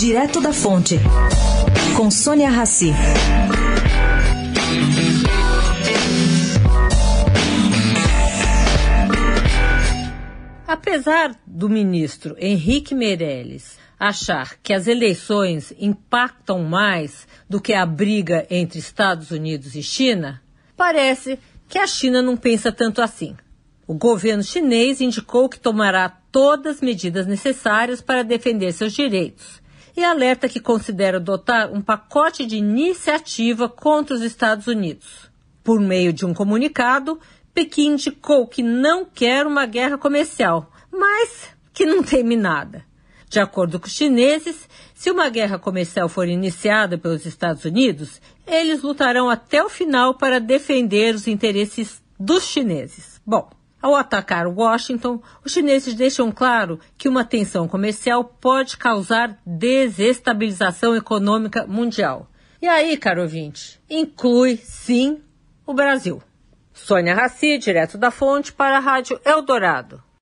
Direto da Fonte, com Sônia Rassi. Apesar do ministro Henrique Meirelles achar que as eleições impactam mais do que a briga entre Estados Unidos e China, parece que a China não pensa tanto assim. O governo chinês indicou que tomará todas as medidas necessárias para defender seus direitos e alerta que considera adotar um pacote de iniciativa contra os Estados Unidos. Por meio de um comunicado, Pequim indicou que não quer uma guerra comercial, mas que não teme nada. De acordo com os chineses, se uma guerra comercial for iniciada pelos Estados Unidos, eles lutarão até o final para defender os interesses dos chineses. Bom, ao atacar Washington, os chineses deixam claro que uma tensão comercial pode causar desestabilização econômica mundial. E aí, caro ouvinte, inclui, sim, o Brasil. Sônia Raci, direto da fonte, para a Rádio Eldorado.